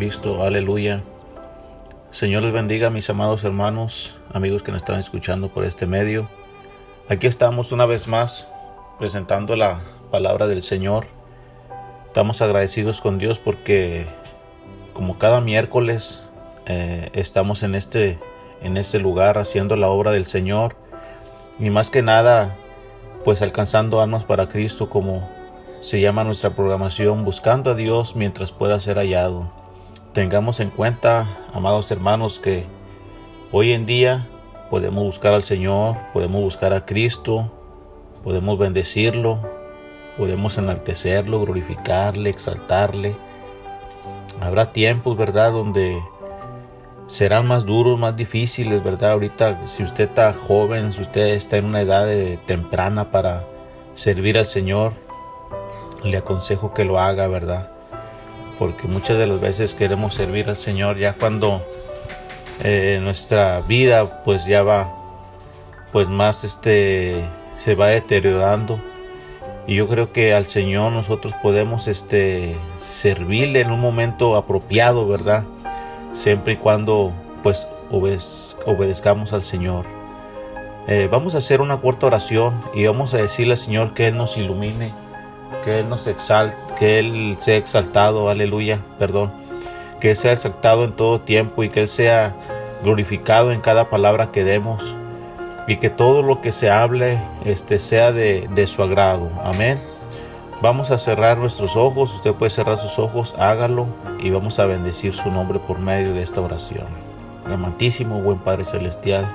Cristo, aleluya. Señor les bendiga, mis amados hermanos, amigos que nos están escuchando por este medio. Aquí estamos una vez más presentando la palabra del Señor. Estamos agradecidos con Dios porque como cada miércoles eh, estamos en este, en este lugar haciendo la obra del Señor y más que nada pues alcanzando almas para Cristo como se llama nuestra programación, buscando a Dios mientras pueda ser hallado tengamos en cuenta, amados hermanos, que hoy en día podemos buscar al Señor, podemos buscar a Cristo, podemos bendecirlo, podemos enaltecerlo, glorificarle, exaltarle. Habrá tiempos, ¿verdad?, donde serán más duros, más difíciles, ¿verdad? Ahorita, si usted está joven, si usted está en una edad temprana para servir al Señor, le aconsejo que lo haga, ¿verdad? Porque muchas de las veces queremos servir al Señor ya cuando eh, nuestra vida pues ya va pues más este se va deteriorando. Y yo creo que al Señor nosotros podemos este servirle en un momento apropiado verdad siempre y cuando pues obedezcamos al Señor. Eh, vamos a hacer una corta oración y vamos a decirle al Señor que Él nos ilumine que Él nos exalte, que Él sea exaltado, aleluya, perdón, que Él sea exaltado en todo tiempo y que Él sea glorificado en cada palabra que demos. y que todo lo que se hable este, sea de, de su agrado. Amén. Vamos a cerrar nuestros ojos, usted puede cerrar sus ojos, hágalo y vamos a bendecir su nombre por medio de esta oración. Amantísimo, buen Padre Celestial,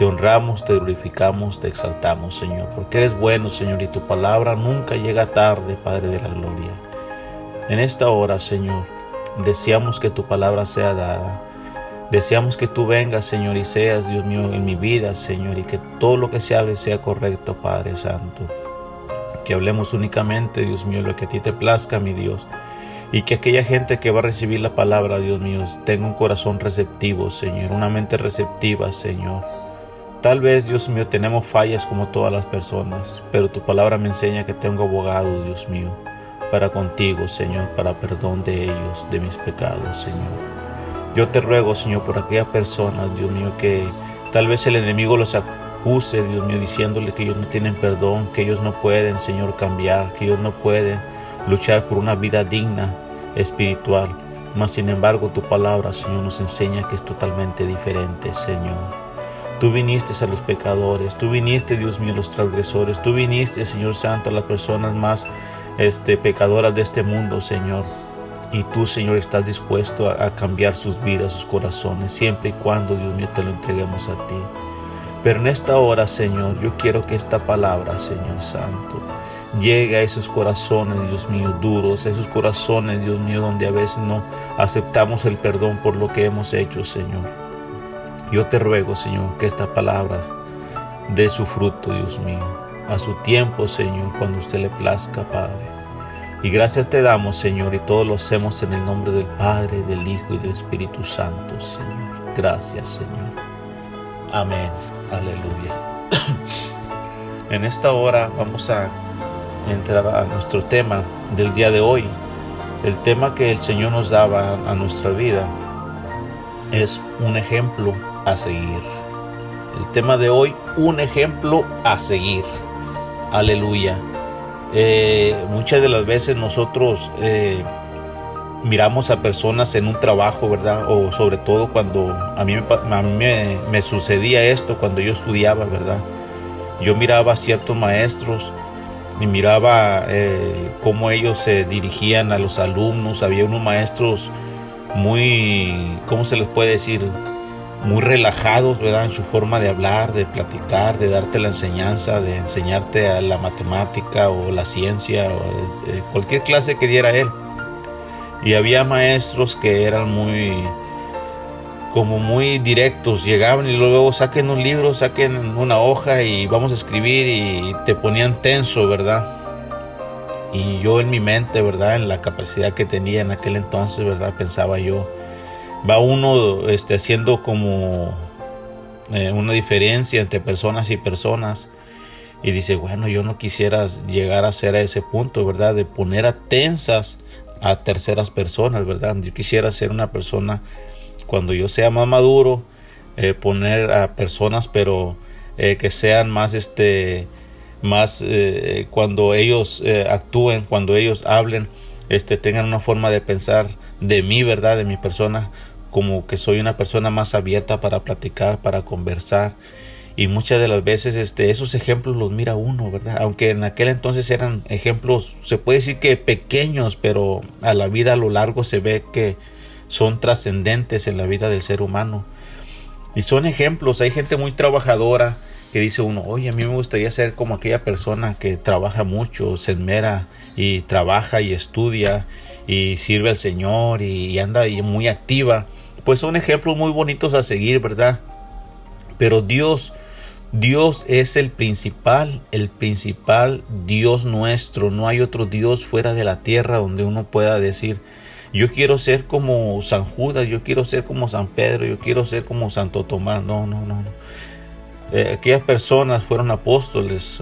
te honramos, te glorificamos, te exaltamos, Señor, porque eres bueno, Señor, y tu palabra nunca llega tarde, Padre de la Gloria. En esta hora, Señor, deseamos que tu palabra sea dada. Deseamos que tú vengas, Señor, y seas, Dios mío, en mi vida, Señor, y que todo lo que se hable sea correcto, Padre Santo que hablemos únicamente, Dios mío, lo que a ti te plazca, mi Dios. Y que aquella gente que va a recibir la palabra, Dios mío, tenga un corazón receptivo, Señor, una mente receptiva, Señor. Tal vez, Dios mío, tenemos fallas como todas las personas, pero tu palabra me enseña que tengo abogado, Dios mío, para contigo, Señor, para perdón de ellos, de mis pecados, Señor. Yo te ruego, Señor, por aquellas personas, Dios mío, que tal vez el enemigo los acuse, Dios mío, diciéndole que ellos no tienen perdón, que ellos no pueden, Señor, cambiar, que ellos no pueden luchar por una vida digna espiritual. Mas, sin embargo, tu palabra, Señor, nos enseña que es totalmente diferente, Señor. Tú viniste a los pecadores, tú viniste, Dios mío, a los transgresores, tú viniste, Señor Santo, a las personas más este, pecadoras de este mundo, Señor. Y tú, Señor, estás dispuesto a, a cambiar sus vidas, sus corazones, siempre y cuando, Dios mío, te lo entreguemos a ti. Pero en esta hora, Señor, yo quiero que esta palabra, Señor Santo, llegue a esos corazones, Dios mío, duros, a esos corazones, Dios mío, donde a veces no aceptamos el perdón por lo que hemos hecho, Señor. Yo te ruego, Señor, que esta palabra dé su fruto, Dios mío, a su tiempo, Señor, cuando usted le plazca, Padre. Y gracias te damos, Señor, y todo lo hacemos en el nombre del Padre, del Hijo y del Espíritu Santo, Señor. Gracias, Señor. Amén. Aleluya. En esta hora vamos a entrar a nuestro tema del día de hoy. El tema que el Señor nos daba a nuestra vida es un ejemplo a seguir. El tema de hoy, un ejemplo a seguir. Aleluya. Eh, muchas de las veces nosotros eh, miramos a personas en un trabajo, ¿verdad? O sobre todo cuando a mí, me, me, sucedía esto, cuando yo estudiaba, ¿verdad? Yo miraba a ciertos maestros y miraba eh, cómo ellos se dirigían a los alumnos. Había unos maestros muy, ¿cómo se les puede decir? Muy relajados, ¿verdad? En su forma de hablar, de platicar, de darte la enseñanza, de enseñarte a la matemática o la ciencia, o eh, cualquier clase que diera él y había maestros que eran muy como muy directos, llegaban y luego saquen un libro, saquen una hoja y vamos a escribir y te ponían tenso, ¿verdad? Y yo en mi mente, ¿verdad? En la capacidad que tenía en aquel entonces, ¿verdad? Pensaba yo, va uno este, haciendo como eh, una diferencia entre personas y personas y dice, bueno, yo no quisiera llegar a ser a ese punto, ¿verdad? De poner a tensas a terceras personas, ¿verdad? Yo quisiera ser una persona, cuando yo sea más maduro, eh, poner a personas, pero eh, que sean más, este, más, cuando ellos actúen, cuando ellos hablen, este, tengan una forma de pensar de mí, ¿verdad? De mi persona, como que soy una persona más abierta para platicar, para conversar y muchas de las veces este, esos ejemplos los mira uno, ¿verdad? Aunque en aquel entonces eran ejemplos, se puede decir que pequeños, pero a la vida a lo largo se ve que son trascendentes en la vida del ser humano. Y son ejemplos, hay gente muy trabajadora que dice uno, oye, a mí me gustaría ser como aquella persona que trabaja mucho, se esmera y trabaja y estudia y sirve al Señor y, anda y muy activa. Pues son ejemplos muy bonitos a seguir, ¿verdad? Pero Dios, Dios es el principal, el principal Dios nuestro. No hay otro Dios fuera de la tierra donde uno pueda decir, yo quiero ser como San Judas, yo quiero ser como San Pedro, yo quiero ser como Santo Tomás. No, no, no. no. Eh, aquellas personas fueron apóstoles,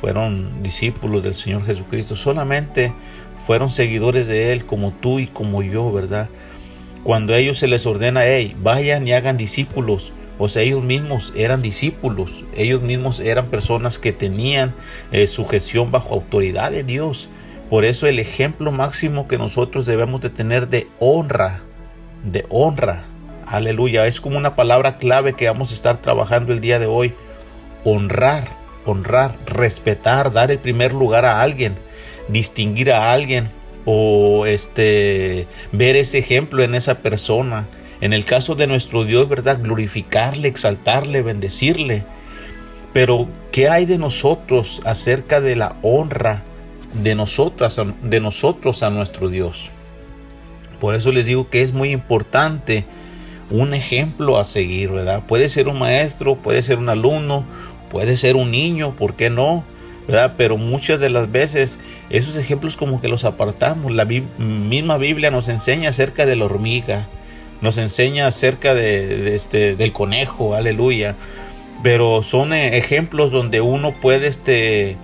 fueron discípulos del Señor Jesucristo. Solamente fueron seguidores de Él como tú y como yo, ¿verdad? Cuando a ellos se les ordena, hey, vayan y hagan discípulos, o sea, ellos mismos eran discípulos, ellos mismos eran personas que tenían eh, sujeción bajo autoridad de Dios. Por eso el ejemplo máximo que nosotros debemos de tener de honra, de honra Aleluya. Es como una palabra clave que vamos a estar trabajando el día de hoy. Honrar, honrar, respetar, dar el primer lugar a alguien, distinguir a alguien o este ver ese ejemplo en esa persona. En el caso de nuestro Dios, ¿verdad? Glorificarle, exaltarle, bendecirle. Pero, ¿qué hay de nosotros acerca de la honra de nosotras, de nosotros a nuestro Dios? Por eso les digo que es muy importante un ejemplo a seguir, ¿verdad? Puede ser un maestro, puede ser un alumno, puede ser un niño, ¿por qué no? ¿verdad? Pero muchas de las veces esos ejemplos como que los apartamos. La misma Biblia nos enseña acerca de la hormiga, nos enseña acerca de, este, del conejo, aleluya. Pero son eh, ejemplos donde uno puede, este,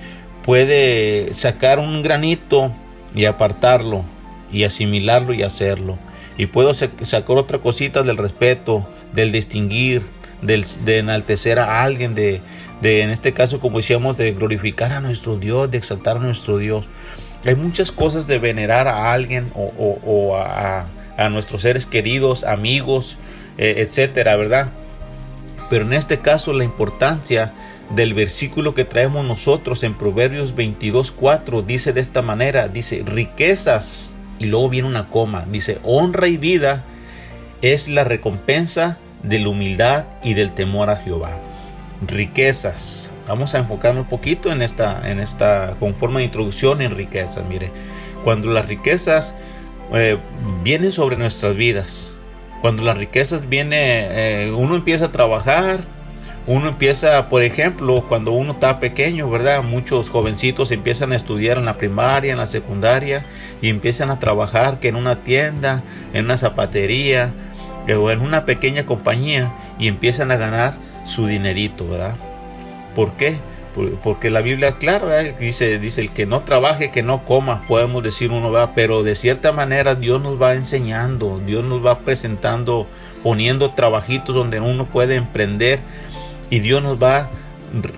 puede sacar un granito y apartarlo y asimilarlo y hacerlo. Y puedo sacar otra cosita del respeto, del distinguir, del, de enaltecer a alguien, de, de, en este caso, como decíamos, de glorificar a nuestro Dios, de exaltar a nuestro Dios. Hay muchas cosas de venerar a alguien o, a, nuestros seres queridos, amigos, eh, etcétera, ¿verdad? Pero en este caso, la importancia del versículo que traemos nosotros en Proverbios 22:4 dice de esta manera: dice, riquezas, y luego viene una coma, dice, honra y vida es la recompensa de la humildad y del temor a Jehová riquezas. Vamos a enfocarnos un poquito en esta, en esta, con forma de introducción en riquezas. Mire, cuando las riquezas eh, vienen sobre nuestras vidas, cuando las riquezas vienen, eh, uno empieza a trabajar, uno empieza, por ejemplo, cuando uno está pequeño, ¿verdad? Muchos jovencitos empiezan a estudiar en la primaria, en la secundaria y empiezan a trabajar que en una tienda, en una zapatería eh, o en una pequeña compañía y empiezan a ganar su dinerito, ¿verdad? ¿Por qué? Porque la Biblia, claro, dice, dice el que no trabaje, que no coma, podemos decir uno va, pero de cierta manera Dios nos va enseñando, Dios nos va presentando, poniendo trabajitos donde uno puede emprender y Dios nos va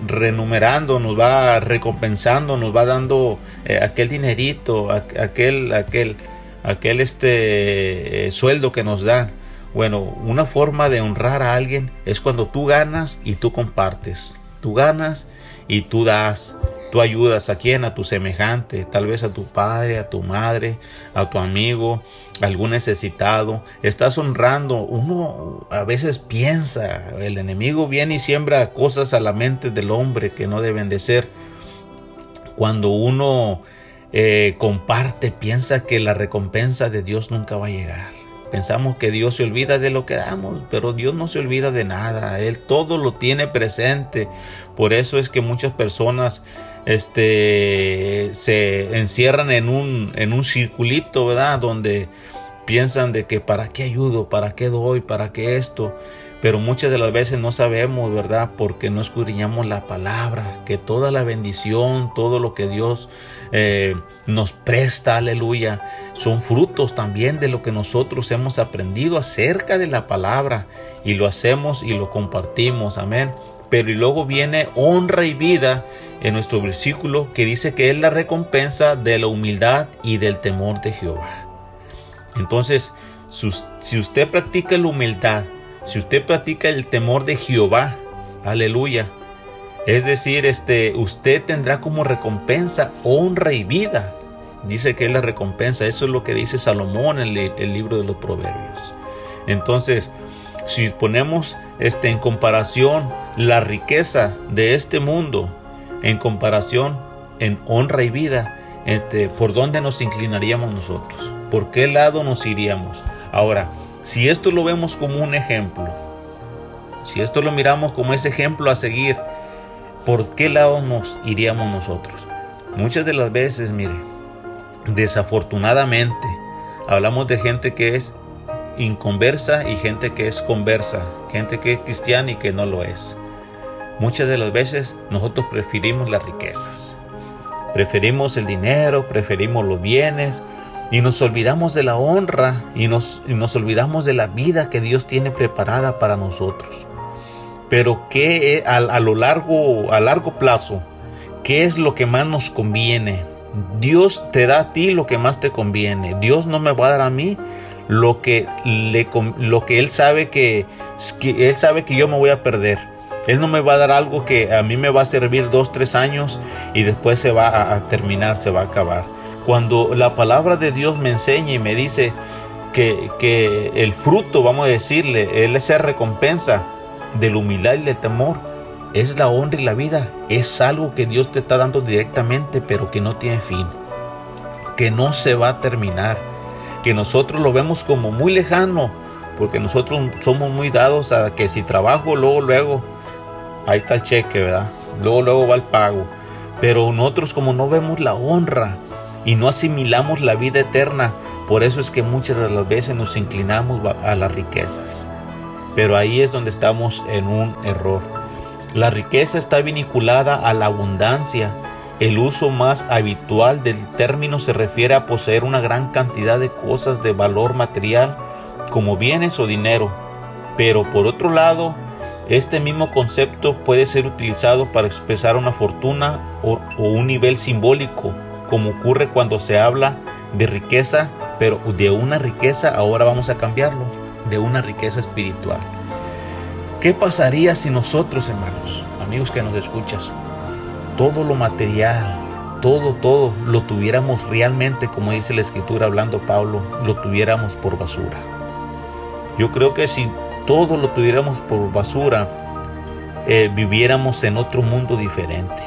renumerando, nos va recompensando, nos va dando eh, aquel dinerito, aquel, aquel, aquel este eh, sueldo que nos dan. Bueno, una forma de honrar a alguien es cuando tú ganas y tú compartes. Tú ganas y tú das. Tú ayudas a quien, a tu semejante, tal vez a tu padre, a tu madre, a tu amigo, algún necesitado. Estás honrando. Uno a veces piensa, el enemigo viene y siembra cosas a la mente del hombre que no deben de ser. Cuando uno eh, comparte, piensa que la recompensa de Dios nunca va a llegar. Pensamos que Dios se olvida de lo que damos, pero Dios no se olvida de nada. Él todo lo tiene presente. Por eso es que muchas personas este, se encierran en un, en un circulito, ¿verdad? Donde piensan de que para qué ayudo, para qué doy, para qué esto pero muchas de las veces no sabemos, ¿verdad? Porque no escudriñamos la palabra, que toda la bendición, todo lo que Dios eh, nos presta, aleluya, son frutos también de lo que nosotros hemos aprendido acerca de la palabra y lo hacemos y lo compartimos, amén. Pero y luego viene honra y vida en nuestro versículo que dice que es la recompensa de la humildad y del temor de Jehová. Entonces, si usted practica la humildad, si usted practica el temor de Jehová, aleluya, es decir, este, usted tendrá como recompensa honra y vida. Dice que es la recompensa. Eso es lo que dice Salomón en el, libro de los Proverbios. Entonces, si ponemos este, en comparación la riqueza de este mundo, en comparación en honra y vida, este, ¿por dónde nos inclinaríamos nosotros? ¿Por qué lado nos iríamos? Ahora, si esto lo vemos como un ejemplo, si esto lo miramos como ese ejemplo a seguir, ¿por qué lado nos iríamos nosotros? Muchas de las veces, mire, desafortunadamente, hablamos de gente que es inconversa y gente que es conversa, gente que es cristiana y que no lo es. Muchas de las veces nosotros preferimos las riquezas, preferimos el dinero, preferimos los bienes, y nos olvidamos de la honra y nos, nos olvidamos de la vida que Dios tiene preparada para nosotros. Pero ¿qué a, a lo largo, a largo plazo, qué es lo que más nos conviene? Dios te da a ti lo que más te conviene. Dios no me va a dar a mí lo que, le, lo que él sabe que, que él sabe que yo me voy a perder. Él no me va a dar algo que a mí me va a servir dos, tres años y después se va a, terminar, se va a acabar. Cuando la palabra de Dios me enseña y me dice que, que el fruto, vamos a decirle, él esa recompensa de la humildad y del temor, es la honra y la vida. Es algo que Dios te está dando directamente, pero que no tiene fin. Que no se va a terminar. Que nosotros lo vemos como muy lejano, porque nosotros somos muy dados a que si trabajo, luego, luego, ahí está el cheque, ¿verdad? Luego, luego va el pago. Pero nosotros como no vemos la honra y no asimilamos la vida eterna, por eso es que muchas de las veces nos inclinamos a las riquezas. Pero ahí es donde estamos en un error. La riqueza está vinculada a la abundancia. El uso más habitual del término se refiere a poseer una gran cantidad de cosas de valor material como bienes o dinero. Pero por otro lado, este mismo concepto puede ser utilizado para expresar una fortuna o, un nivel simbólico, como ocurre cuando se habla de riqueza, pero de una riqueza ahora vamos a cambiarlo, de una riqueza espiritual. ¿Qué pasaría si nosotros, hermanos, amigos que nos escuchas, todo lo material, todo, todo lo tuviéramos realmente, como dice la escritura hablando Pablo, lo tuviéramos por basura? Yo creo que si todo lo tuviéramos por basura, eh, viviéramos en otro mundo diferente,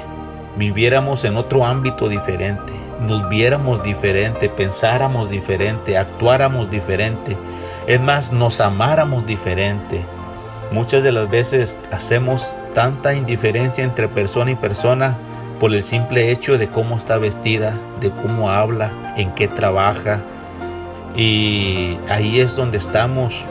viviéramos en otro ámbito diferente, nos viéramos diferente, pensáramos diferente, actuáramos diferente, es más, nos amáramos diferente. Muchas de las veces hacemos tanta indiferencia entre persona y persona por el simple hecho de cómo está vestida, de cómo habla, en qué trabaja. Y ahí es donde estamos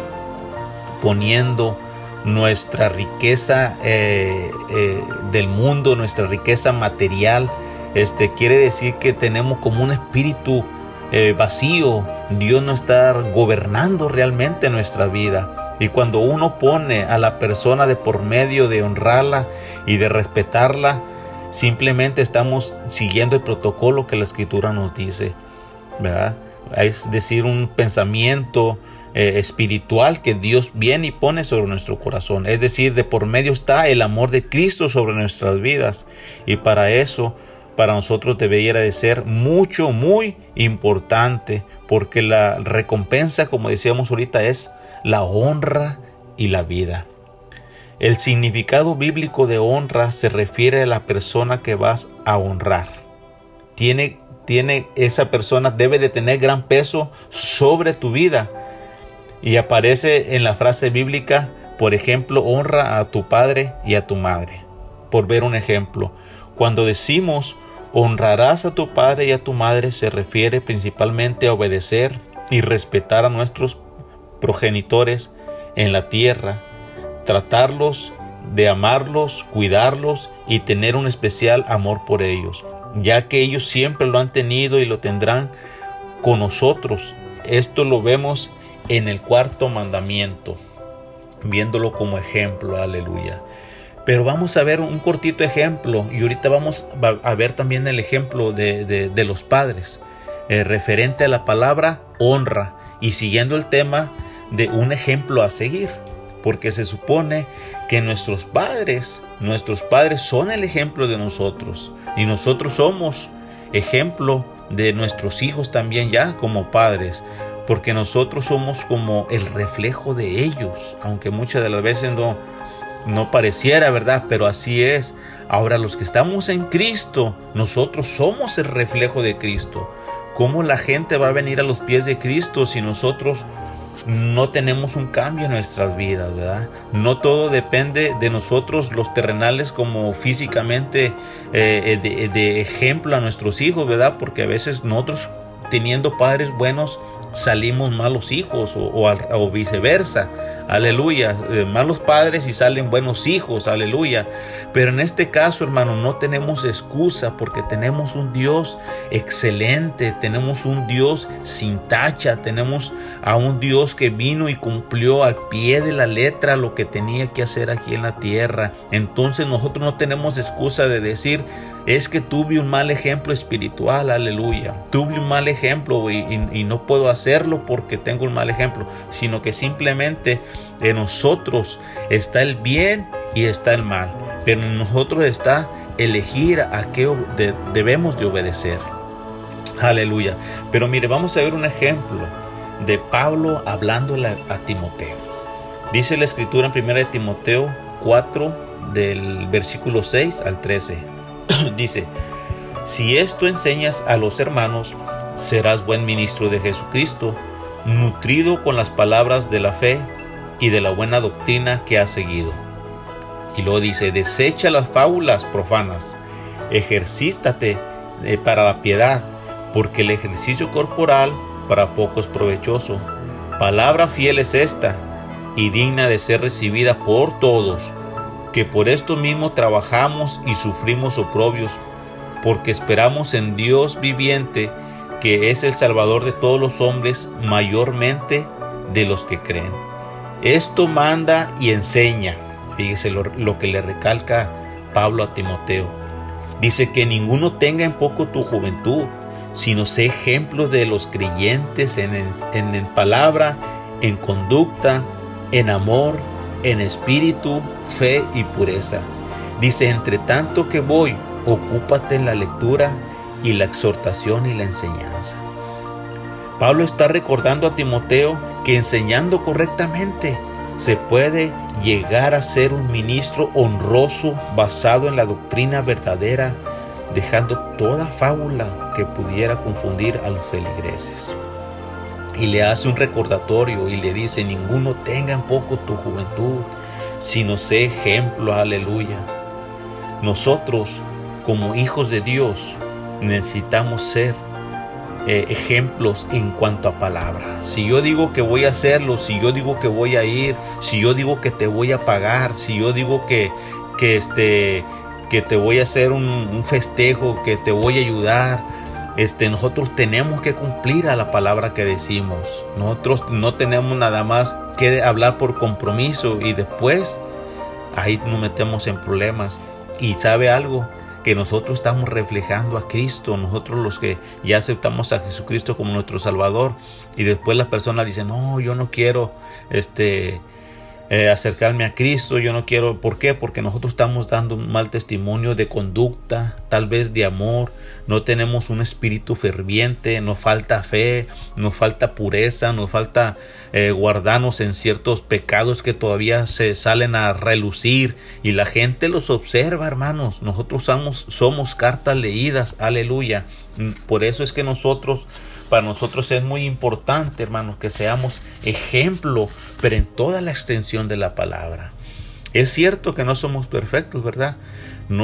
poniendo nuestra riqueza eh, eh, del mundo, nuestra riqueza material. Este quiere decir que tenemos como un espíritu eh, vacío. Dios no está gobernando realmente nuestra vida. Y cuando uno pone a la persona de por medio de honrarla y de respetarla, simplemente estamos siguiendo el protocolo que la escritura nos dice, ¿verdad? Es decir, un pensamiento, eh, espiritual que Dios viene y pone sobre nuestro corazón. Es decir, de por medio está el amor de Cristo sobre nuestras vidas. Y para eso, para nosotros debería de ser mucho, muy importante, porque la recompensa, como decíamos ahorita, es la honra y la vida. El significado bíblico de honra se refiere a la persona que vas a honrar. Tiene, tiene esa persona debe de tener gran peso sobre tu vida y aparece en la frase bíblica, por ejemplo, honra a tu padre y a tu madre. Por ver un ejemplo, cuando decimos honrarás a tu padre y a tu madre se refiere principalmente a obedecer y respetar a nuestros progenitores en la tierra, tratarlos de amarlos, cuidarlos y tener un especial amor por ellos, ya que ellos siempre lo han tenido y lo tendrán con nosotros. Esto lo vemos en el cuarto mandamiento, viéndolo como ejemplo, aleluya. Pero vamos a ver un cortito ejemplo y ahorita vamos a ver también el ejemplo de, los padres, eh, referente a la palabra honra y siguiendo el tema de un ejemplo a seguir, porque se supone que nuestros padres, nuestros padres son el ejemplo de nosotros y nosotros somos ejemplo de nuestros hijos también ya como padres porque nosotros somos como el reflejo de ellos, aunque muchas de las veces no, no pareciera, ¿verdad? Pero así es. Ahora los que estamos en Cristo, nosotros somos el reflejo de Cristo. ¿Cómo la gente va a venir a los pies de Cristo si nosotros no tenemos un cambio en nuestras vidas, ¿verdad? No todo depende de nosotros los terrenales como físicamente eh, de, de, ejemplo a nuestros hijos, ¿verdad? Porque a veces nosotros teniendo padres buenos salimos malos hijos o, viceversa. Aleluya. Eh, malos padres y salen buenos hijos. Aleluya. Pero en este caso, hermano, no tenemos excusa porque tenemos un Dios excelente. Tenemos un Dios sin tacha. Tenemos a un Dios que vino y cumplió al pie de la letra lo que tenía que hacer aquí en la tierra. Entonces nosotros no tenemos excusa de decir, es que tuve un mal ejemplo espiritual, aleluya. Tuve un mal ejemplo y, no puedo hacerlo porque tengo un mal ejemplo, sino que simplemente en nosotros está el bien y está el mal, pero en nosotros está elegir a qué debemos de obedecer. Aleluya. Pero mire, vamos a ver un ejemplo de Pablo hablándole a Timoteo. Dice la escritura en 1 Timoteo 4 del versículo 6 al 13. Dice, si esto enseñas a los hermanos, serás buen ministro de Jesucristo, nutrido con las palabras de la fe y de la buena doctrina que has seguido. Y luego dice, desecha las fábulas profanas, ejercítate eh, para la piedad, porque el ejercicio corporal para poco es provechoso. Palabra fiel es esta, y digna de ser recibida por todos, que por esto mismo trabajamos y sufrimos oprobios, porque esperamos en Dios viviente, que es el Salvador de todos los hombres, mayormente de los que creen. Esto manda y enseña. Fíjese lo, que le recalca Pablo a Timoteo. Dice que ninguno tenga en poco tu juventud, sino sé ejemplo de los creyentes en, en, en palabra, en conducta, en amor, en espíritu, fe y pureza. Dice, entre tanto que voy, ocúpate en la lectura y la exhortación y la enseñanza. Pablo está recordando a Timoteo que enseñando correctamente se puede llegar a ser un ministro honroso basado en la doctrina verdadera, dejando toda fábula que pudiera confundir a los feligreses y le hace un recordatorio y le dice, ninguno tenga en poco tu juventud, sino sé ejemplo, aleluya. Nosotros, como hijos de Dios, necesitamos ser eh, ejemplos en cuanto a palabra. Si yo digo que voy a hacerlo, si yo digo que voy a ir, si yo digo que te voy a pagar, si yo digo que, que, este, que te voy a hacer un, un festejo, que te voy a ayudar, este, nosotros tenemos que cumplir a la palabra que decimos. Nosotros no tenemos nada más que hablar por compromiso y después ahí nos metemos en problemas. Y sabe algo, que nosotros estamos reflejando a Cristo, nosotros los que ya aceptamos a Jesucristo como nuestro Salvador y después la persona dice, no, yo no quiero este eh, acercarme a Cristo, yo no quiero, ¿por qué? Porque nosotros estamos dando un mal testimonio de conducta, tal vez de amor, no tenemos un espíritu ferviente, nos falta fe, nos falta pureza, nos falta eh, guardarnos en ciertos pecados que todavía se salen a relucir. Y la gente los observa, hermanos, nosotros somos, somos cartas leídas, aleluya, por eso es que nosotros para nosotros es muy importante, hermanos, que seamos ejemplo, pero en toda la extensión de la palabra. Es cierto que no somos perfectos, ¿verdad?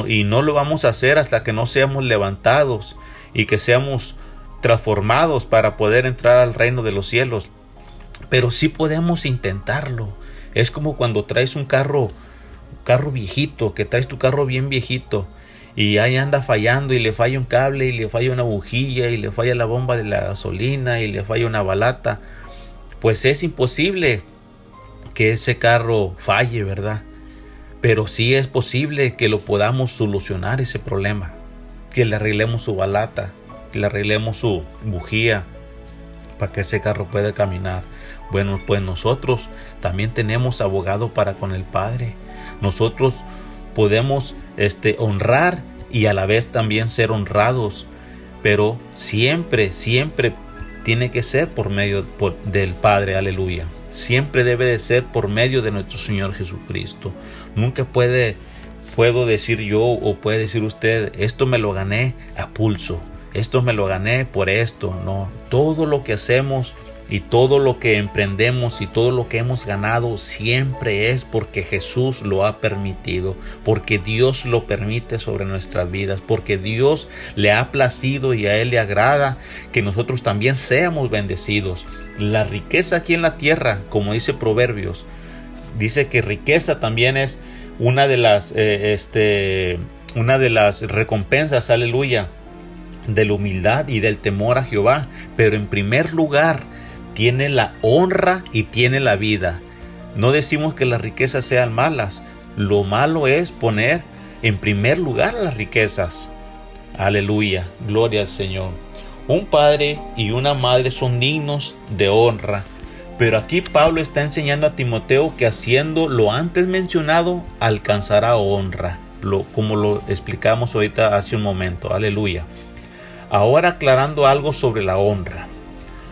y no lo vamos a hacer hasta que no seamos levantados y que seamos transformados para poder entrar al reino de los cielos. Pero sí podemos intentarlo. Es como cuando traes un carro, carro viejito, que traes tu carro bien viejito y ahí anda fallando y le falla un cable y le falla una bujilla y le falla la bomba de la gasolina y le falla una balata, pues es imposible que ese carro falle, ¿verdad? Pero sí es posible que lo podamos solucionar ese problema, que le arreglemos su balata, que le arreglemos su bujía para que ese carro pueda caminar. Bueno, pues nosotros también tenemos abogado para con el Padre. Nosotros podemos este, honrar y a la vez también ser honrados, pero siempre, siempre tiene que ser por medio del Padre, aleluya. Siempre debe de ser por medio de nuestro Señor Jesucristo. Nunca puede, puedo decir yo o puede decir usted, esto me lo gané a pulso, esto me lo gané por esto. No, todo lo que hacemos y todo lo que emprendemos y todo lo que hemos ganado siempre es porque Jesús lo ha permitido, porque Dios lo permite sobre nuestras vidas, porque Dios le ha placido y a Él le agrada que nosotros también seamos bendecidos. La riqueza aquí en la tierra, como dice Proverbios, dice que riqueza también es una de las, eh, este, una de las recompensas, aleluya, de la humildad y del temor a Jehová. Pero en primer lugar, tiene la honra y tiene la vida. No decimos que las riquezas sean malas. Lo malo es poner en primer lugar las riquezas. Aleluya, gloria al Señor. Un padre y una madre son dignos de honra. Pero aquí Pablo está enseñando a Timoteo que haciendo lo antes mencionado alcanzará honra, lo, como lo explicamos ahorita hace un momento. Aleluya. Ahora aclarando algo sobre la honra.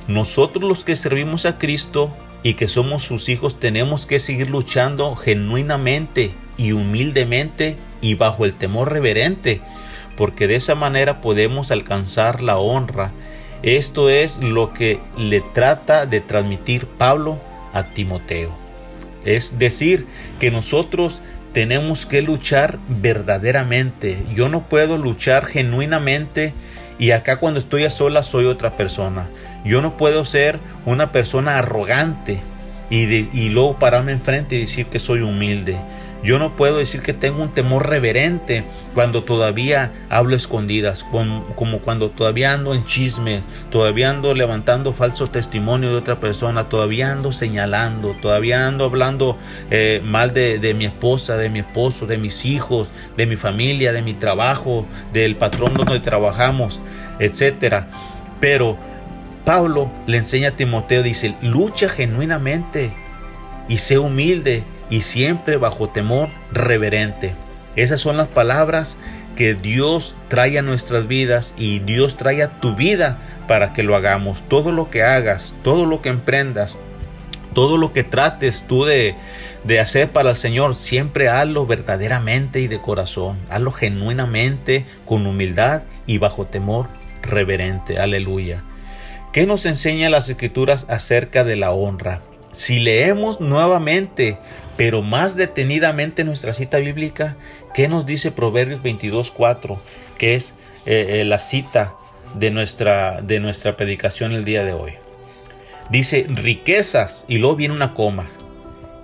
Nosotros los que servimos a Cristo y que somos sus hijos tenemos que seguir luchando genuinamente y humildemente y bajo el temor reverente porque de esa manera podemos alcanzar la honra. Esto es lo que le trata de transmitir Pablo a Timoteo. Es decir, que nosotros tenemos que luchar verdaderamente. Yo no puedo luchar genuinamente y acá cuando estoy a solas soy otra persona. Yo no puedo ser una persona arrogante y, luego pararme enfrente y decir que soy humilde. Yo no puedo decir que tengo un temor reverente cuando todavía hablo escondidas, como cuando todavía ando en chisme, todavía ando levantando falso testimonio de otra persona, todavía ando señalando, todavía ando hablando eh, mal de, de mi esposa, de mi esposo, de mis hijos, de mi familia, de mi trabajo, del patrón donde trabajamos, etcétera. Pero Pablo le enseña a Timoteo, dice, lucha genuinamente y sé humilde y siempre bajo temor reverente. Esas son las palabras que Dios trae a nuestras vidas y Dios trae a tu vida para que lo hagamos. Todo lo que hagas, todo lo que emprendas, todo lo que trates tú de, de, hacer para el Señor, siempre hazlo verdaderamente y de corazón. Hazlo genuinamente, con humildad y bajo temor reverente. Aleluya. ¿Qué nos enseña las escrituras acerca de la honra? Si leemos nuevamente, pero más detenidamente nuestra cita bíblica, ¿qué nos dice Proverbios 22.4? Que es eh, eh, la cita de nuestra, de nuestra predicación el día de hoy. Dice riquezas y luego viene una coma.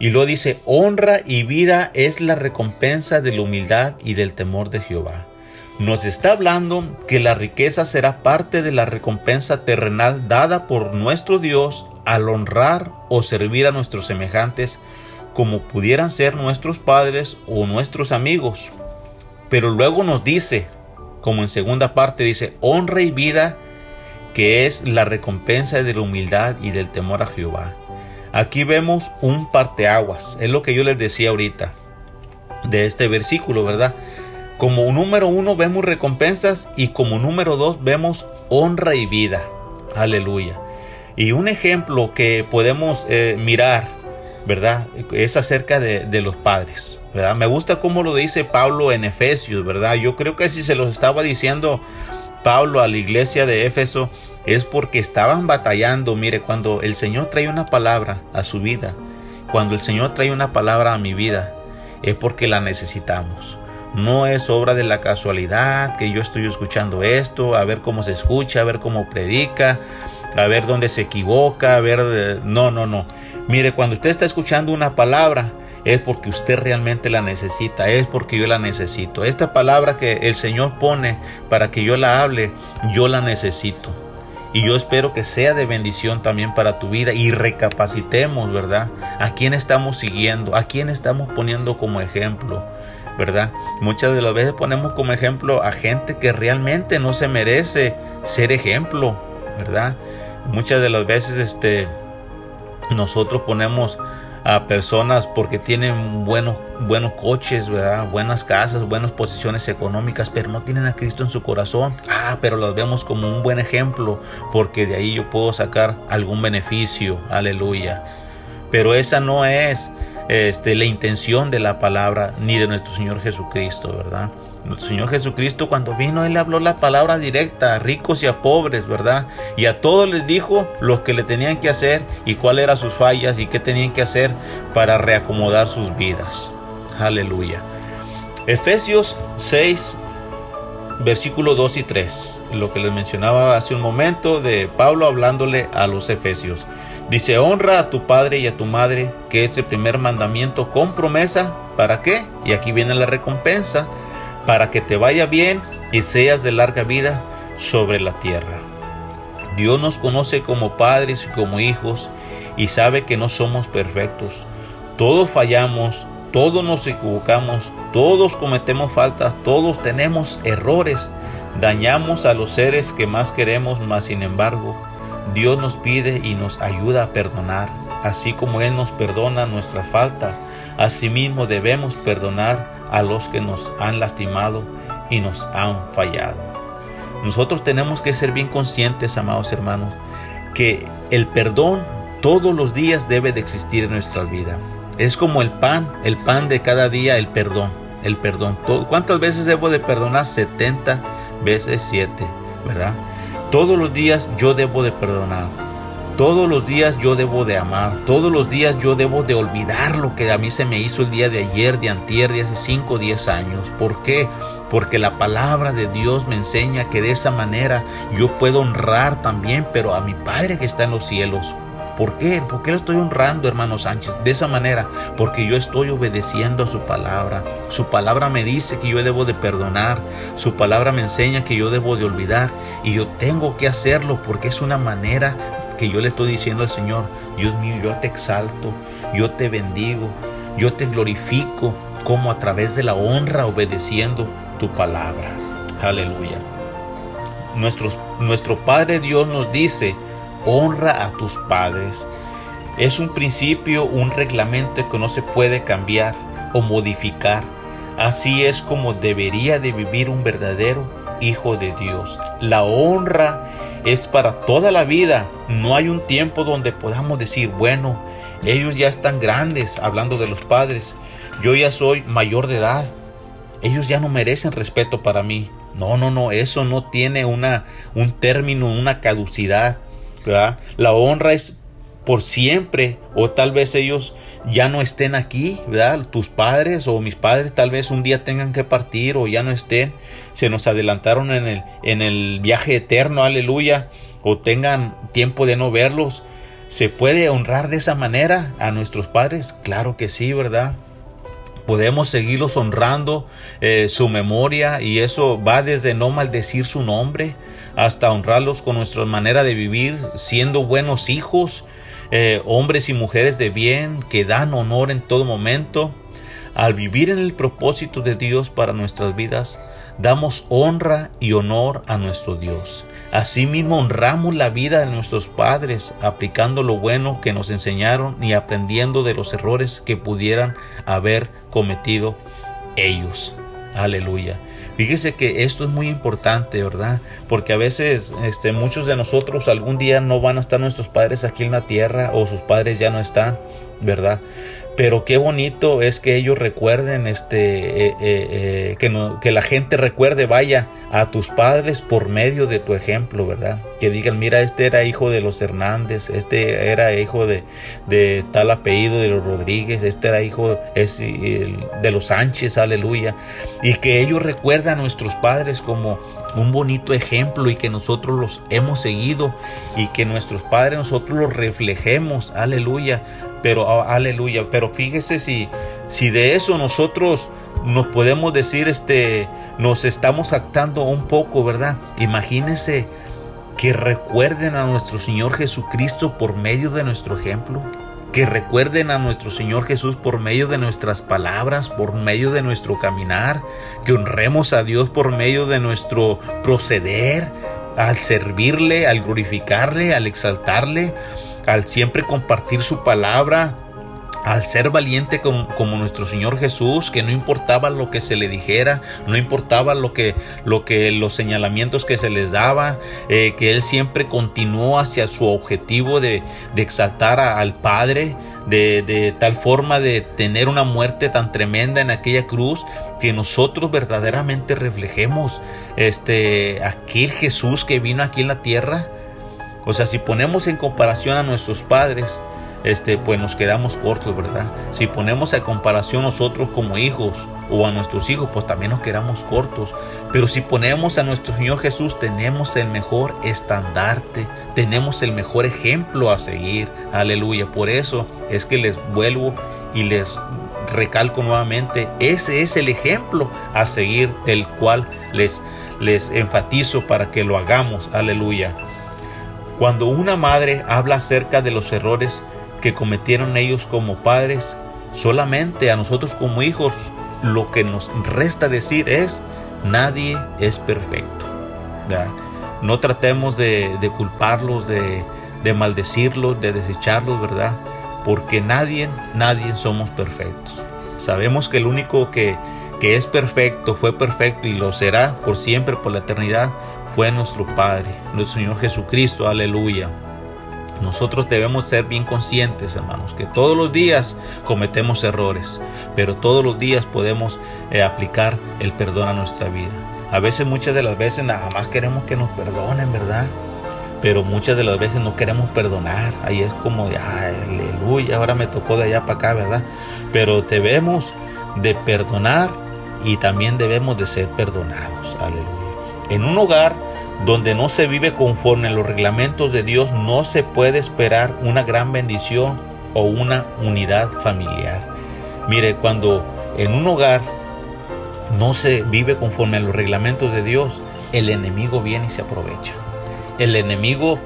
Y luego dice honra y vida es la recompensa de la humildad y del temor de Jehová. Nos está hablando que la riqueza será parte de la recompensa terrenal dada por nuestro Dios al honrar o servir a nuestros semejantes como pudieran ser nuestros padres o nuestros amigos. Pero luego nos dice, como en segunda parte dice, honra y vida, que es la recompensa de la humildad y del temor a Jehová. Aquí vemos un parteaguas, es lo que yo les decía ahorita de este versículo, ¿verdad? Como número uno vemos recompensas y como número dos vemos honra y vida. Aleluya. Y un ejemplo que podemos eh, mirar, ¿verdad? Es acerca de, los padres, ¿verdad? Me gusta cómo lo dice Pablo en Efesios, ¿verdad? Yo creo que si se los estaba diciendo Pablo a la iglesia de Éfeso, es porque estaban batallando. Mire, cuando el Señor trae una palabra a su vida, cuando el Señor trae una palabra a mi vida, es porque la necesitamos. No es obra de la casualidad que yo estoy escuchando esto, a ver cómo se escucha, a ver cómo predica, a ver dónde se equivoca, a ver... No, no, no. Mire, cuando usted está escuchando una palabra, es porque usted realmente la necesita, es porque yo la necesito. Esta palabra que el Señor pone para que yo la hable, yo la necesito. Y yo espero que sea de bendición también para tu vida y recapacitemos, ¿verdad? ¿A quién estamos siguiendo? ¿A quién estamos poniendo como ejemplo? ¿Verdad? Muchas de las veces ponemos como ejemplo a gente que realmente no se merece ser ejemplo, ¿verdad? Muchas de las veces este, nosotros ponemos a personas porque tienen buenos, buenos coches, ¿verdad? buenas casas, buenas posiciones económicas, pero no tienen a Cristo en su corazón. Ah, pero las vemos como un buen ejemplo porque de ahí yo puedo sacar algún beneficio. Aleluya. Pero esa no es este, la intención de la palabra ni de nuestro Señor Jesucristo, ¿verdad? Nuestro Señor Jesucristo cuando vino, Él habló la palabra directa a ricos y a pobres, ¿verdad? Y a todos les dijo lo que le tenían que hacer y cuáles eran sus fallas y qué tenían que hacer para reacomodar sus vidas. Aleluya. Efesios 6, versículos 2 y 3, lo que les mencionaba hace un momento de Pablo hablándole a los Efesios. Dice, honra a tu padre y a tu madre, que es el primer mandamiento con promesa. ¿Para qué? Y aquí viene la recompensa para que te vaya bien y seas de larga vida sobre la tierra. Dios nos conoce como padres y como hijos y sabe que no somos perfectos. Todos fallamos, todos nos equivocamos, todos cometemos faltas, todos tenemos errores. Dañamos a los seres que más queremos, mas sin embargo, Dios nos pide y nos ayuda a perdonar, así como Él nos perdona nuestras faltas. Asimismo debemos perdonar a los que nos han lastimado y nos han fallado. Nosotros tenemos que ser bien conscientes, amados hermanos, que el perdón todos los días debe de existir en nuestras vidas. Es como el pan, el pan de cada día, el perdón, el perdón. ¿Cuántas veces debo de perdonar? 70 veces 7, ¿verdad? Todos los días yo debo de perdonar. Todos los días yo debo de amar, todos los días yo debo de olvidar lo que a mí se me hizo el día de ayer, de antier, de hace 5 o 10 años. ¿Por qué? Porque la palabra de Dios me enseña que de esa manera yo puedo honrar también, pero a mi Padre que está en los cielos. ¿Por qué? ¿Por qué lo estoy honrando, hermano Sánchez? De esa manera, porque yo estoy obedeciendo a su palabra. Su palabra me dice que yo debo de perdonar. Su palabra me enseña que yo debo de olvidar. Y yo tengo que hacerlo porque es una manera que yo le estoy diciendo al Señor, Dios mío, yo te exalto, yo te bendigo, yo te glorifico como a través de la honra obedeciendo tu palabra. Aleluya. nuestro Padre Dios nos dice, honra a tus padres. Es un principio, un reglamento que no se puede cambiar o modificar. Así es como debería de vivir un verdadero hijo de Dios. La honra es para toda la vida. No hay un tiempo donde podamos decir, bueno, ellos ya están grandes, hablando de los padres. Yo ya soy mayor de edad. Ellos ya no merecen respeto para mí. No, no, no, eso no tiene una, un término, una caducidad. La honra es por siempre o tal vez ellos ya no estén aquí, ¿verdad? Tus padres o mis padres tal vez un día tengan que partir o ya no estén, se nos adelantaron en el, en el viaje eterno, aleluya, o tengan tiempo de no verlos. ¿Se puede honrar de esa manera a nuestros padres? Claro que sí, ¿verdad? Podemos seguirlos honrando eh, su memoria y eso va desde no maldecir su nombre hasta honrarlos con nuestra manera de vivir, siendo buenos hijos, eh, hombres y mujeres de bien que dan honor en todo momento. Al vivir en el propósito de Dios para nuestras vidas, damos honra y honor a nuestro Dios. Asimismo honramos la vida de nuestros padres, aplicando lo bueno que nos enseñaron y aprendiendo de los errores que pudieran haber cometido ellos. Aleluya. Fíjese que esto es muy importante, ¿verdad? Porque a veces este, muchos de nosotros algún día no van a estar nuestros padres aquí en la tierra o sus padres ya no están, ¿verdad? Pero qué bonito es que ellos recuerden este eh, eh, eh, que, no, que la gente recuerde vaya a tus padres por medio de tu ejemplo verdad que digan mira este era hijo de los Hernández este era hijo de, de tal apellido de los Rodríguez este era hijo es, de los Sánchez aleluya y que ellos recuerdan a nuestros padres como un bonito ejemplo y que nosotros los hemos seguido y que nuestros padres nosotros los reflejemos aleluya pero ah, aleluya, pero fíjese si, si de eso nosotros nos podemos decir, este, nos estamos actando un poco, ¿verdad? Imagínense que recuerden a nuestro Señor Jesucristo por medio de nuestro ejemplo, que recuerden a nuestro Señor Jesús por medio de nuestras palabras, por medio de nuestro caminar, que honremos a Dios por medio de nuestro proceder, al servirle, al glorificarle, al exaltarle, al siempre compartir su palabra, al ser valiente como, nuestro Señor Jesús, que no importaba lo que se le dijera, no importaba lo que, lo que los señalamientos que se les daba, eh, que Él siempre continuó hacia su objetivo de, exaltar al Padre, de, de, tal forma de tener una muerte tan tremenda en aquella cruz, que nosotros verdaderamente reflejemos este, aquel Jesús que vino aquí en la tierra o sea, si ponemos en comparación a nuestros padres, este, pues nos quedamos cortos, ¿verdad? Si ponemos a comparación nosotros como hijos o a nuestros hijos, pues también nos quedamos cortos. Pero si ponemos a nuestro Señor Jesús, tenemos el mejor estandarte, tenemos el mejor ejemplo a seguir. Aleluya. Por eso es que les vuelvo y les recalco nuevamente, ese es el ejemplo a seguir del cual les, les enfatizo para que lo hagamos. Aleluya. Cuando una madre habla acerca de los errores que cometieron ellos como padres, solamente a nosotros como hijos lo que nos resta decir es, nadie es perfecto. No tratemos de, culparlos, de, de maldecirlos, de desecharlos, ¿verdad? Porque nadie, nadie somos perfectos. Sabemos que el único que es perfecto, fue perfecto y lo será por siempre, por la eternidad, fue nuestro Padre, nuestro Señor Jesucristo, aleluya. Nosotros debemos ser bien conscientes, hermanos, que todos los días cometemos errores, pero todos los días podemos eh, aplicar el perdón a nuestra vida. A veces, muchas de las veces, nada más queremos que nos perdonen, ¿verdad? Pero muchas de las veces no queremos perdonar. Ahí es como de, aleluya, ahora me tocó de allá para acá, ¿verdad? Pero debemos de perdonar y también debemos de ser perdonados, aleluya. En un hogar donde no se vive conforme a los reglamentos de Dios, no se puede esperar una gran bendición o una unidad familiar. Mire, cuando en un hogar no se vive conforme a los reglamentos de Dios, el enemigo viene y se aprovecha. El enemigo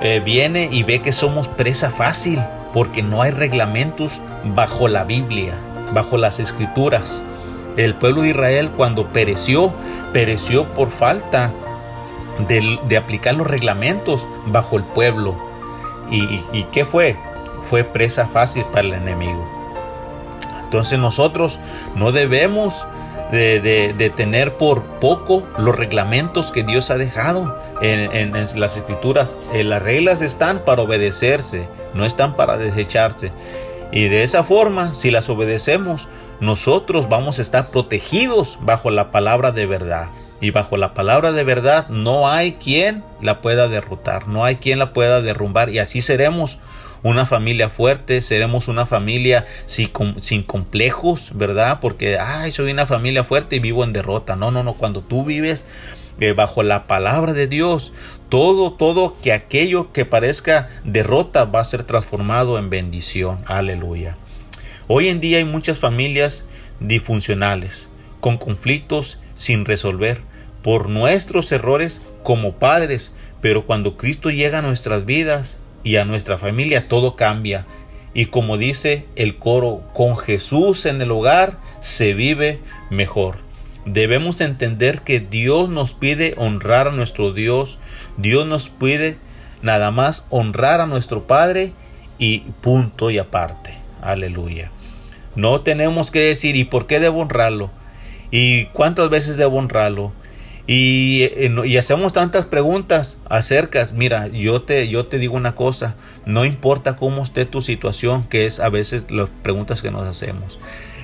eh, viene y ve que somos presa fácil porque no hay reglamentos bajo la Biblia, bajo las escrituras. El pueblo de Israel cuando pereció, pereció por falta de, aplicar los reglamentos bajo el pueblo. ¿Y, qué fue? Fue presa fácil para el enemigo. Entonces nosotros no debemos de, tener por poco los reglamentos que Dios ha dejado en, las escrituras. Eh, las reglas están para obedecerse, no están para desecharse. Y de esa forma, si las obedecemos, nosotros vamos a estar protegidos bajo la palabra de verdad. Y bajo la palabra de verdad no hay quien la pueda derrotar, no hay quien la pueda derrumbar. Y así seremos una familia fuerte, seremos una familia sin, complejos, ¿verdad? Porque, ay, soy una familia fuerte y vivo en derrota. No, no, no, cuando tú vives eh, bajo la palabra de Dios, todo, todo que aquello que parezca derrota va a ser transformado en bendición. Aleluya. Hoy en día hay muchas familias disfuncionales, con conflictos sin resolver por nuestros errores como padres, pero cuando Cristo llega a nuestras vidas y a nuestra familia, todo cambia. Y como dice el coro, con Jesús en el hogar se vive mejor. Debemos entender que Dios nos pide honrar a nuestro Dios, Dios nos pide nada más honrar a nuestro Padre y punto y aparte. Aleluya. No tenemos que decir, ¿y por qué debo honrarlo? ¿Y cuántas veces debo honrarlo? Eh, y, hacemos tantas preguntas acerca, mira, yo te, yo te digo una cosa, no importa cómo esté tu situación, que es a veces las preguntas que nos hacemos.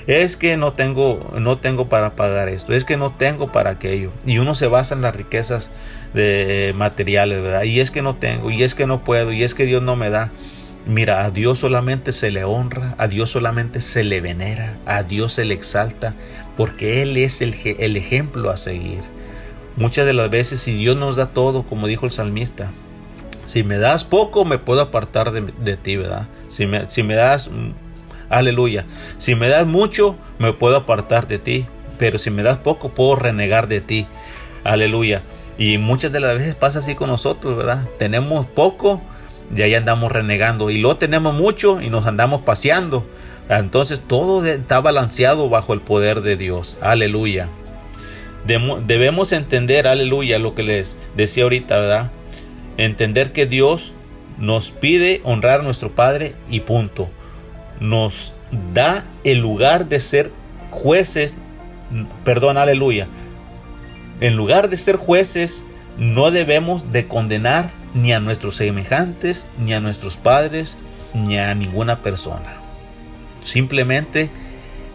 Es que no tengo, no tengo para pagar esto, es que no tengo para aquello. Y uno se basa en las riquezas de materiales, ¿verdad? Y es que no tengo, y es que no puedo, y es que Dios no me da. Mira, a Dios solamente se le honra, a Dios solamente se le venera, a Dios se le exalta, porque Él es el, ejemplo a seguir. Muchas de las veces si Dios nos da todo, como dijo el salmista, si me das poco me puedo apartar de, ti, ¿verdad? Si me, si me das, aleluya, si me das mucho me puedo apartar de ti, pero si me das poco puedo renegar de ti, aleluya. Y muchas de las veces pasa así con nosotros, ¿verdad? Tenemos poco y ahí andamos renegando y luego tenemos mucho y nos andamos paseando. Entonces todo está balanceado bajo el poder de Dios, aleluya. Debemos entender, aleluya, lo que les decía ahorita, ¿verdad? Entender que Dios nos pide honrar a nuestro Padre y punto. Nos da el lugar de ser jueces, perdón, aleluya. En lugar de ser jueces, no debemos de condenar ni a nuestros semejantes, ni a nuestros padres, ni a ninguna persona. Simplemente,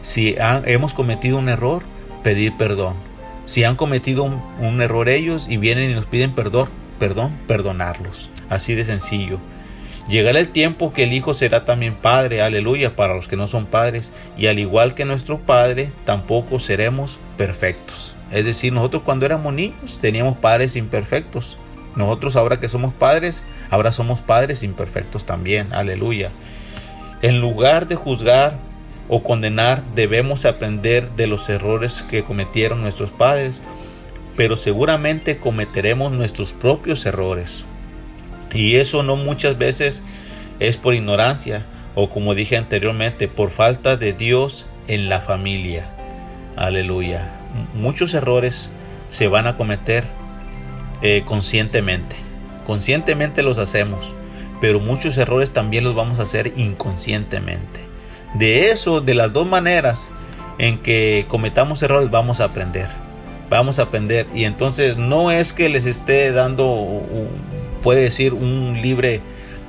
si hemos cometido un error, pedir perdón si han cometido un, error ellos y vienen y nos piden perdón, perdón, perdonarlos. Así de sencillo. Llegará el tiempo que el Hijo será también Padre, aleluya, para los que no son padres, y al igual que nuestro Padre, tampoco seremos perfectos. Es decir, nosotros cuando éramos niños teníamos padres imperfectos. Nosotros ahora que somos padres, ahora somos padres imperfectos también, aleluya. En lugar de juzgar o condenar, debemos aprender de los errores que cometieron nuestros padres, pero seguramente cometeremos nuestros propios errores. Y eso no muchas veces es por ignorancia o como dije anteriormente, por falta de Dios en la familia. Aleluya. Muchos errores se van a cometer eh, conscientemente. Conscientemente los hacemos, pero muchos errores también los vamos a hacer inconscientemente. De eso, de las dos maneras en que cometamos errores, vamos a aprender. Vamos a aprender. Y entonces no es que les esté dando, puede decir, un libre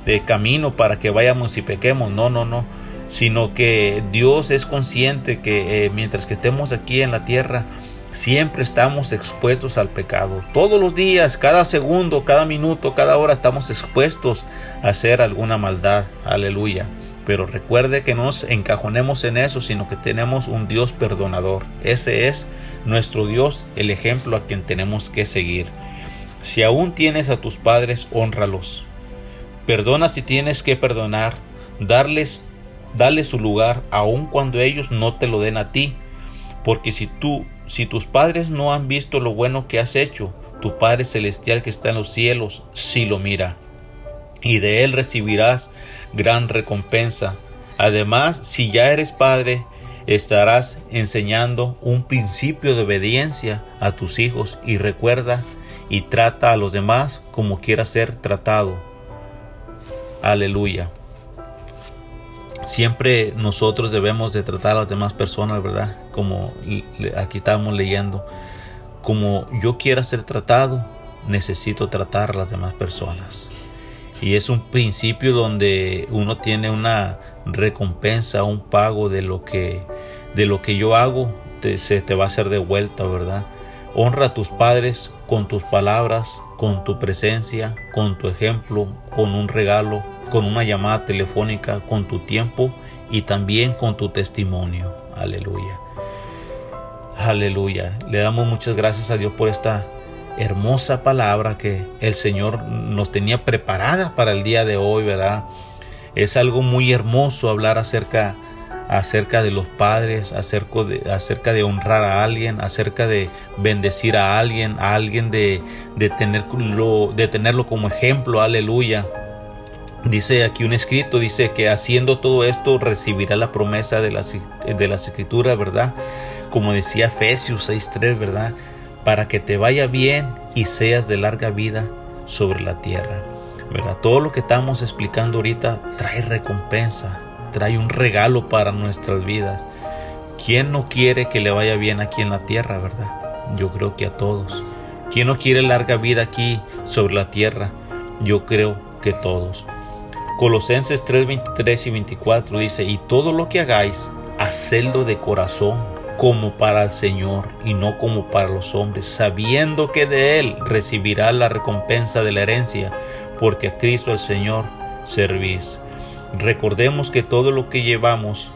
de camino para que vayamos y pequemos. No, no, no. Sino que Dios es consciente que eh, mientras que estemos aquí en la tierra, Siempre estamos expuestos al pecado. Todos los días, cada segundo, cada minuto, cada hora estamos expuestos a hacer alguna maldad. Aleluya. Pero recuerde que no nos encajonemos en eso, sino que tenemos un Dios perdonador. Ese es nuestro Dios, el ejemplo a quien tenemos que seguir. Si aún tienes a tus padres, honralos. Perdona si tienes que perdonar. Darles, dale su lugar, aun cuando ellos no te lo den a ti. Porque si tú si tus padres no han visto lo bueno que has hecho, tu Padre Celestial que está en los cielos sí lo mira, y de él recibirás gran recompensa. Además, si ya eres padre, estarás enseñando un principio de obediencia a tus hijos y recuerda y trata a los demás como quieras ser tratado. Aleluya. Siempre nosotros debemos de tratar a las demás personas, ¿verdad? Como aquí estamos leyendo, como yo quiera ser tratado, necesito tratar a las demás personas. Y es un principio donde uno tiene una recompensa, un pago de lo que, de lo que yo hago, se te va a hacer de vuelta, ¿verdad? Honra a tus padres con tus palabras, con tu presencia, con tu ejemplo, con un regalo, con una llamada telefónica, con tu tiempo y también con tu testimonio. Aleluya. Aleluya. Le damos muchas gracias a Dios por esta hermosa palabra que el Señor nos tenía preparada para el día de hoy, ¿verdad? Es algo muy hermoso hablar acerca acerca de los padres, acerca de, acerca de honrar a alguien, acerca de bendecir a alguien, a alguien de, de, tenerlo, de tenerlo como ejemplo, aleluya. Dice aquí un escrito, dice que haciendo todo esto recibirá la promesa de las, de las escrituras, ¿verdad? Como decía Efesios 6.3, ¿verdad? Para que te vaya bien y seas de larga vida sobre la tierra, ¿verdad? Todo lo que estamos explicando ahorita trae recompensa, trae un regalo para nuestras vidas. ¿Quién no quiere que le vaya bien aquí en la tierra, verdad? Yo creo que a todos. ¿Quién no quiere larga vida aquí sobre la tierra? Yo creo que todos. Colosenses 3, 23 y 24 dice, y todo lo que hagáis, hacedlo de corazón, como para el Señor y no como para los hombres, sabiendo que de Él recibirá la recompensa de la herencia, porque a Cristo el Señor servís. Recordemos que todo lo que llevamos,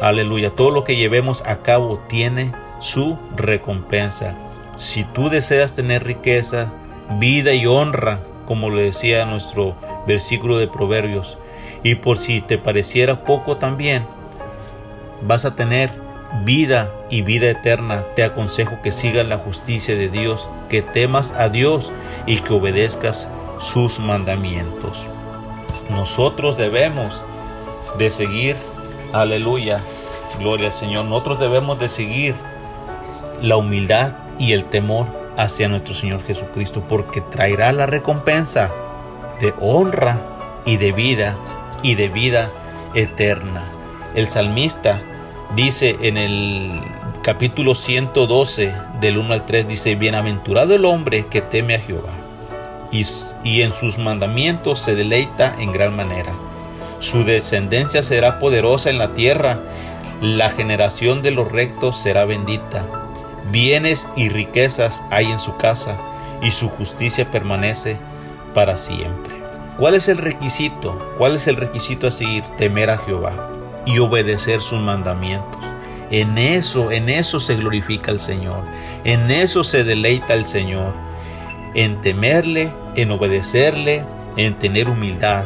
aleluya, todo lo que llevemos a cabo tiene su recompensa. Si tú deseas tener riqueza, vida y honra, como le decía nuestro versículo de Proverbios, y por si te pareciera poco también, vas a tener vida y vida eterna. Te aconsejo que sigas la justicia de Dios, que temas a Dios y que obedezcas sus mandamientos nosotros debemos de seguir, aleluya, gloria al Señor, nosotros debemos de seguir la humildad y el temor hacia nuestro Señor Jesucristo, porque traerá la recompensa de honra y de vida y de vida eterna. El salmista dice en el capítulo 112 del 1 al 3, dice, bienaventurado el hombre que teme a Jehová y en sus mandamientos se deleita en gran manera. Su descendencia será poderosa en la tierra, la generación de los rectos será bendita. Bienes y riquezas hay en su casa, y su justicia permanece para siempre. ¿Cuál es el requisito? ¿Cuál es el requisito a seguir? Temer a Jehová y obedecer sus mandamientos. En eso, en eso se glorifica el Señor. En eso se deleita el Señor. En temerle en obedecerle, en tener humildad.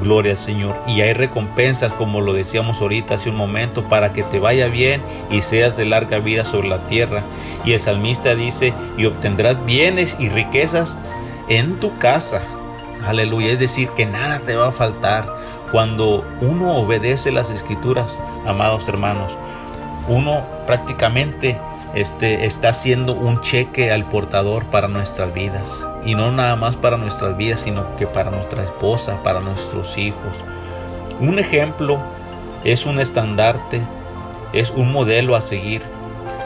Gloria al Señor. Y hay recompensas, como lo decíamos ahorita hace un momento, para que te vaya bien y seas de larga vida sobre la tierra. Y el salmista dice, y obtendrás bienes y riquezas en tu casa. Aleluya. Es decir, que nada te va a faltar. Cuando uno obedece las escrituras, amados hermanos, uno prácticamente este, está haciendo un cheque al portador para nuestras vidas. Y no nada más para nuestras vidas, sino que para nuestra esposa, para nuestros hijos. Un ejemplo es un estandarte, es un modelo a seguir.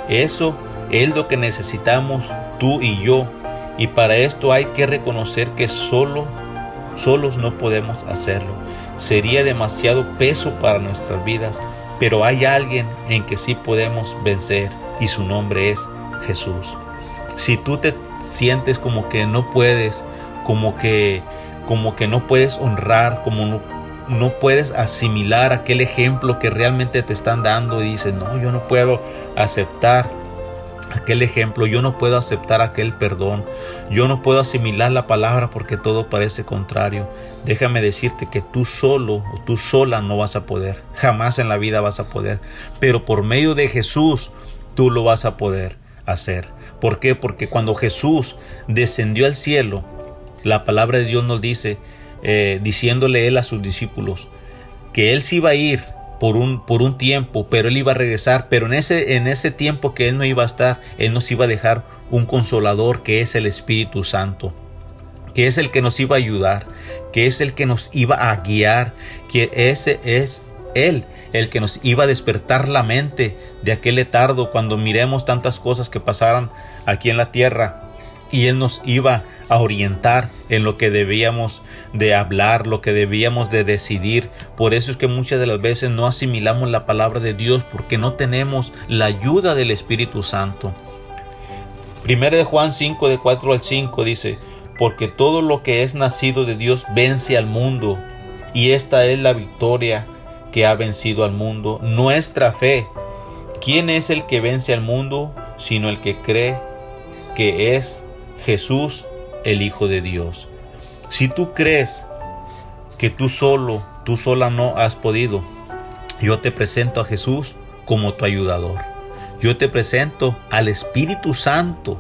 Eso es lo que necesitamos tú y yo. Y para esto hay que reconocer que solo, solos no podemos hacerlo. Sería demasiado peso para nuestras vidas, pero hay alguien en que sí podemos vencer y su nombre es Jesús. Si tú te sientes como que no puedes, como que como que no puedes honrar, como no, no puedes asimilar aquel ejemplo que realmente te están dando y dices, "No, yo no puedo aceptar aquel ejemplo, yo no puedo aceptar aquel perdón, yo no puedo asimilar la palabra porque todo parece contrario. Déjame decirte que tú solo o tú sola no vas a poder, jamás en la vida vas a poder, pero por medio de Jesús tú lo vas a poder hacer. ¿Por qué? Porque cuando Jesús descendió al cielo, la palabra de Dios nos dice, eh, diciéndole él a sus discípulos, que él se iba a ir por un, por un tiempo, pero él iba a regresar, pero en ese, en ese tiempo que él no iba a estar, él nos iba a dejar un consolador que es el Espíritu Santo, que es el que nos iba a ayudar, que es el que nos iba a guiar, que ese es él el que nos iba a despertar la mente de aquel letardo cuando miremos tantas cosas que pasaran aquí en la tierra y Él nos iba a orientar en lo que debíamos de hablar, lo que debíamos de decidir. Por eso es que muchas de las veces no asimilamos la palabra de Dios porque no tenemos la ayuda del Espíritu Santo. Primero de Juan 5 de 4 al 5 dice, porque todo lo que es nacido de Dios vence al mundo y esta es la victoria que ha vencido al mundo, nuestra fe. ¿Quién es el que vence al mundo sino el que cree que es Jesús el Hijo de Dios? Si tú crees que tú solo, tú sola no has podido, yo te presento a Jesús como tu ayudador. Yo te presento al Espíritu Santo,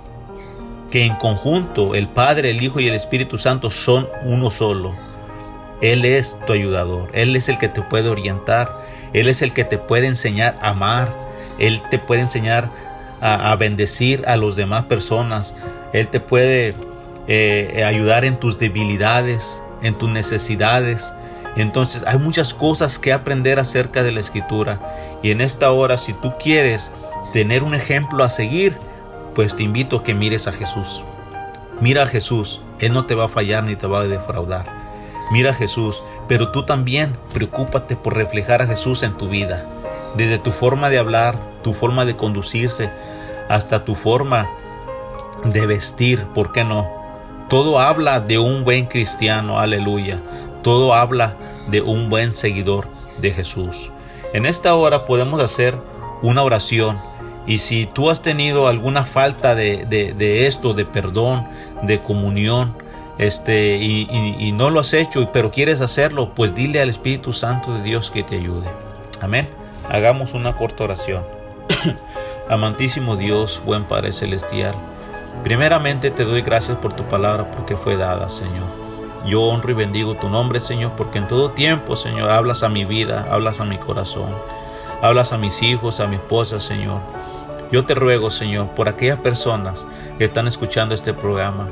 que en conjunto el Padre, el Hijo y el Espíritu Santo son uno solo él es tu ayudador, Él es el que te puede orientar, Él es el que te puede enseñar a amar, Él te puede enseñar a, bendecir a las demás personas, Él te puede eh, ayudar en tus debilidades, en tus necesidades. Entonces hay muchas cosas que aprender acerca de la escritura y en esta hora si tú quieres tener un ejemplo a seguir, pues te invito a que mires a Jesús. Mira a Jesús, Él no te va a fallar ni te va a defraudar. Mira a Jesús, pero tú también preocúpate por reflejar a Jesús en tu vida. Desde tu forma de hablar, tu forma de conducirse, hasta tu forma de vestir, ¿por qué no? Todo habla de un buen cristiano, aleluya. Todo habla de un buen seguidor de Jesús. En esta hora podemos hacer una oración y si tú has tenido alguna falta de, de, esto, de perdón, de comunión, este, y, no lo has hecho, pero quieres hacerlo, pues dile al Espíritu Santo de Dios que te ayude. Amén. Hagamos una corta oración. Amantísimo Dios, buen Padre Celestial, primeramente te doy gracias por tu palabra porque fue dada, Señor. Yo honro y bendigo tu nombre, Señor, porque en todo tiempo, Señor, hablas a mi vida, hablas a mi corazón, hablas a mis hijos, a mi esposa, Señor. Yo te ruego, Señor, por aquellas personas que están escuchando este programa,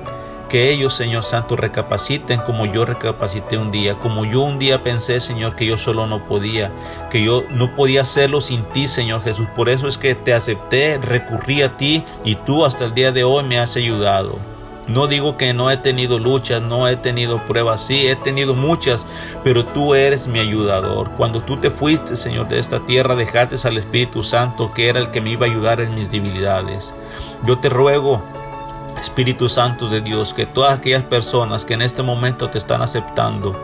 que ellos, Señor Santo, recapaciten como yo recapacité un día, como yo un día pensé, Señor, que yo solo no podía, que yo no podía hacerlo sin ti, Señor Jesús. Por eso es que te acepté, recurrí a ti y tú hasta el día de hoy me has ayudado. No digo que no he tenido luchas, no he tenido pruebas, sí, he tenido muchas, pero tú eres mi ayudador. Cuando tú te fuiste, Señor, de esta tierra, dejaste al Espíritu Santo, que era el que me iba a ayudar en mis debilidades. Yo te ruego, Espíritu Santo de Dios, que todas aquellas personas que en este momento te están aceptando,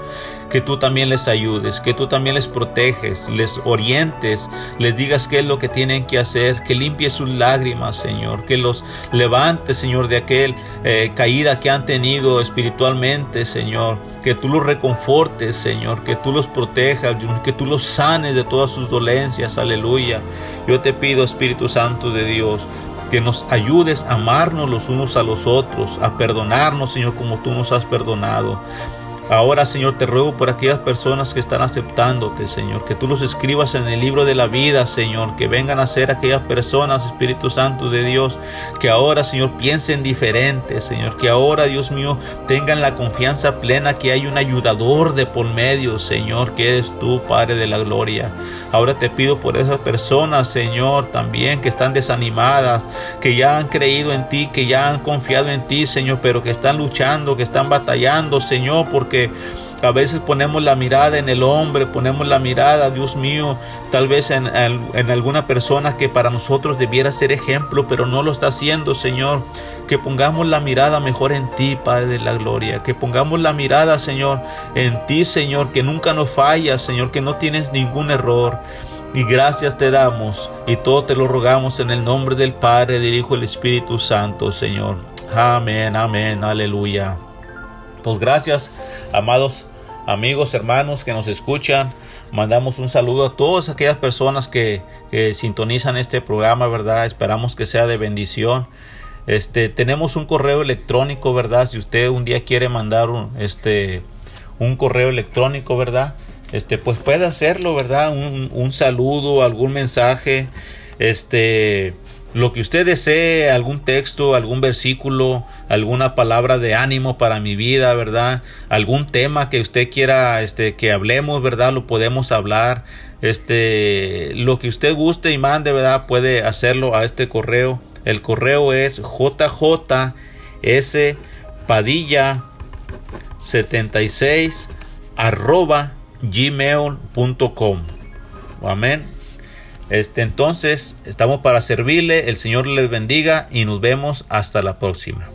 que tú también les ayudes, que tú también les proteges, les orientes, les digas qué es lo que tienen que hacer, que limpies sus lágrimas, Señor, que los levantes, Señor, de aquel eh, caída que han tenido espiritualmente, Señor, que tú los reconfortes, Señor, que tú los protejas, que tú los sanes de todas sus dolencias, aleluya. Yo te pido, Espíritu Santo de Dios, que nos ayudes a amarnos los unos a los otros, a perdonarnos, Señor, como tú nos has perdonado. Ahora, Señor, te ruego por aquellas personas que están aceptándote, Señor, que tú los escribas en el libro de la vida, Señor, que vengan a ser aquellas personas, Espíritu Santo de Dios, que ahora, Señor, piensen diferente, Señor, que ahora, Dios mío, tengan la confianza plena que hay un ayudador de por medio, Señor, que es tú, Padre de la Gloria. Ahora te pido por esas personas, Señor, también que están desanimadas, que ya han creído en ti, que ya han confiado en ti, Señor, pero que están luchando, que están batallando, Señor, porque a veces ponemos la mirada en el hombre, ponemos la mirada, Dios mío, tal vez en, en, alguna persona que para nosotros debiera ser ejemplo, pero no lo está haciendo, Señor. Que pongamos la mirada mejor en ti, Padre de la Gloria. Que pongamos la mirada, Señor, en ti, Señor, que nunca nos fallas, Señor, que no tienes ningún error. Y gracias te damos y todo te lo rogamos en el nombre del Padre, del Hijo y del Espíritu Santo, Señor. Amén, amén, aleluya. Pues gracias, amados amigos, hermanos que nos escuchan. Mandamos un saludo a todas aquellas personas que, sintonizan este programa, ¿verdad? Esperamos que sea de bendición. Este, tenemos un correo electrónico, ¿verdad? Si usted un día quiere mandar un, este, un correo electrónico, ¿verdad? Este, pues puede hacerlo, ¿verdad? Un, un saludo, algún mensaje, este, lo que usted desee, algún texto, algún versículo, alguna palabra de ánimo para mi vida, ¿verdad? Algún tema que usted quiera este que hablemos, ¿verdad? Lo podemos hablar. Este, lo que usted guste y mande, ¿verdad? Puede hacerlo a este correo. El correo es jjspadilla 76 arroba gmail.com. Amén. Este, entonces, estamos para servirle. El Señor les bendiga y nos vemos hasta la próxima.